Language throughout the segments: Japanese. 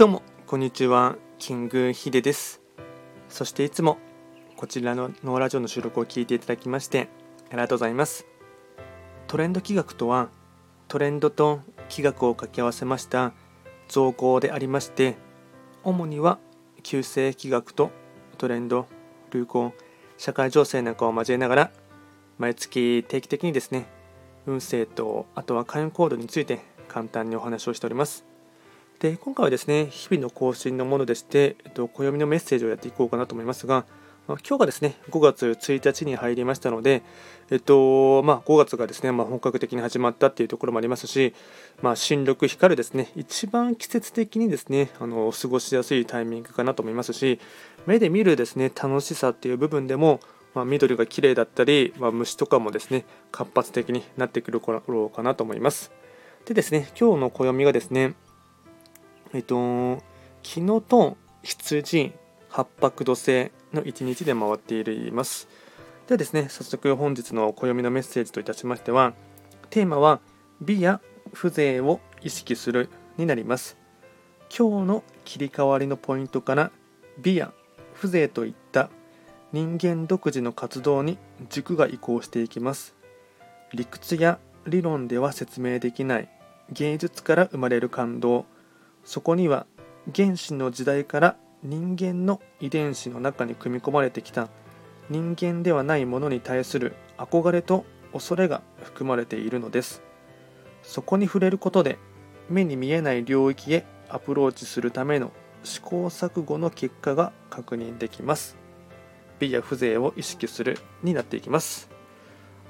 どうも。こんにちは。キングヒデです。そしていつもこちらのノーラジオの収録を聞いていただきましてありがとうございます。トレンド企画とはトレンドと企画を掛け合わせました造語でありまして主には旧世企画とトレンド流行社会情勢なんかを交えながら毎月定期的にですね運勢とあとは開運行動について簡単にお話をしております。で今回はですね日々の更新のものでして、えっと、暦のメッセージをやっていこうかなと思いますが、まあ、今日がですね5月1日に入りましたので、えっとまあ、5月がですね、まあ、本格的に始まったっていうところもありますし、まあ、新緑光るですね一番季節的にですねあの過ごしやすいタイミングかなと思いますし目で見るですね楽しさっていう部分でもまあ、緑が綺麗だったり、まあ、虫とかもですね活発的になってくる頃かなと思います。でですね今日の暦がですねえっと、昨日と羊、八白土星の1日で回っています。ではですね、早速本日の暦のメッセージといたしましては、テーマは美や風情を意識するになります。今日の切り替わりのポイントから美や風情といった人間独自の活動に軸が移行していきます。理屈や理論では説明できない芸術から生まれる感動そこには原始の時代から人間の遺伝子の中に組み込まれてきた人間ではないものに対する憧れと恐れが含まれているのです。そこに触れることで目に見えない領域へアプローチするための試行錯誤の結果が確認できます。美や風情を意識するになっていきます。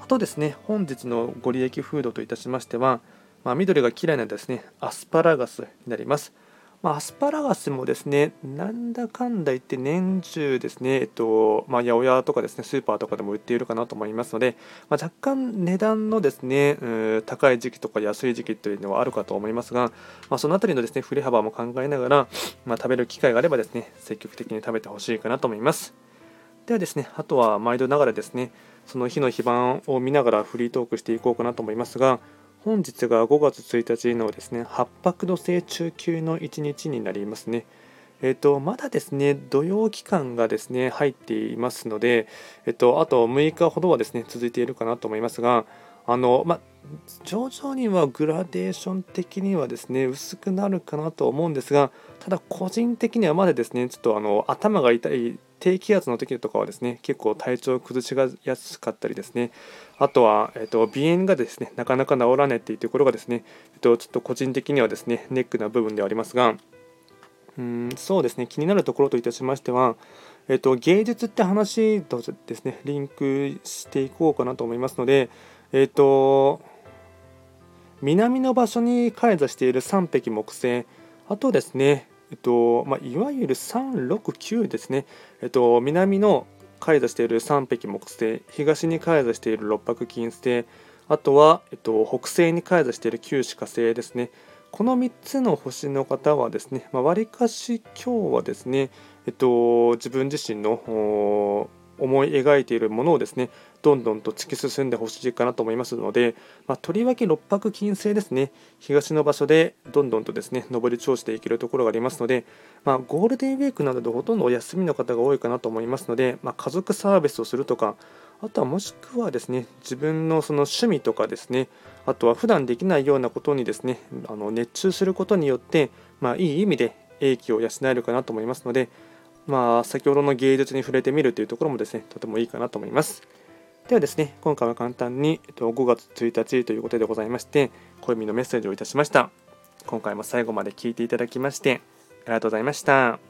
あとですね本日のご利益フードといたしましてはまあ、緑が嫌いなですねアスパラガスになります。まあ、アスパラガスもですねなんだかんだ言って年中ですね、えっとまあ、八百屋とかですねスーパーとかでも売っているかなと思いますので、まあ、若干値段のですね高い時期とか安い時期というのはあるかと思いますが、まあ、その辺りのですね振れ幅も考えながら、まあ、食べる機会があればですね積極的に食べてほしいかなと思います。ではですねあとは毎度ながらですねその日の非番を見ながらフリートークしていこうかなと思いますが本日が5月1日のですね八白土星中級の1日になりますね。えっ、と、まだですね、土曜期間がですね、入っていますので、えっ、と、あと6日ほどはですね、続いているかなと思いますが、あの、ま徐々にはグラデーション的にはですね、薄くなるかなと思うんですが、ただ個人的にはまだですね、ちょっとあの頭が痛い低気圧の時とかはですね結構体調を崩しやすかったりですね。あとは、えーと、鼻炎がですねなかなか治らないっていうところがですね、えーと、ちょっと個人的にはですねネックな部分ではありますがうんそうですね気になるところといたしましては、えーと、芸術って話とですねリンクしていこうかなと思いますのでえっ、と南の場所に開座している3匹木星あとですねえっとまあ、いわゆる369ですね、えっと、南の開座している3匹木星東に開座している六白金星あとは、えっと、北西に開座している九死火星ですね。この3つの星の方はですねわり、あ、かし今日はですね、えっと、自分自身の思い描いているものをですねどんどんと突き進んでほしいかなと思いますので、まあ、とりわけ六白金星ですね東の場所でどんどんとですね上り調子でいけるところがありますので、まあ、ゴールデンウィークなどでほとんどお休みの方が多いかなと思いますので、まあ、家族サービスをするとかあとはもしくはですね自分のその趣味とかですねあとは普段できないようなことにですねあの熱中することによって、まあ、いい意味で英気を養えるかなと思いますのでまあ、先ほどの芸術に触れてみるというところもですね、とてもいいかなと思います。ではですね、今回は簡単に5月1日ということでございまして、暦のメッセージをいたしました。今回も最後まで聴いていただきまして、ありがとうございました。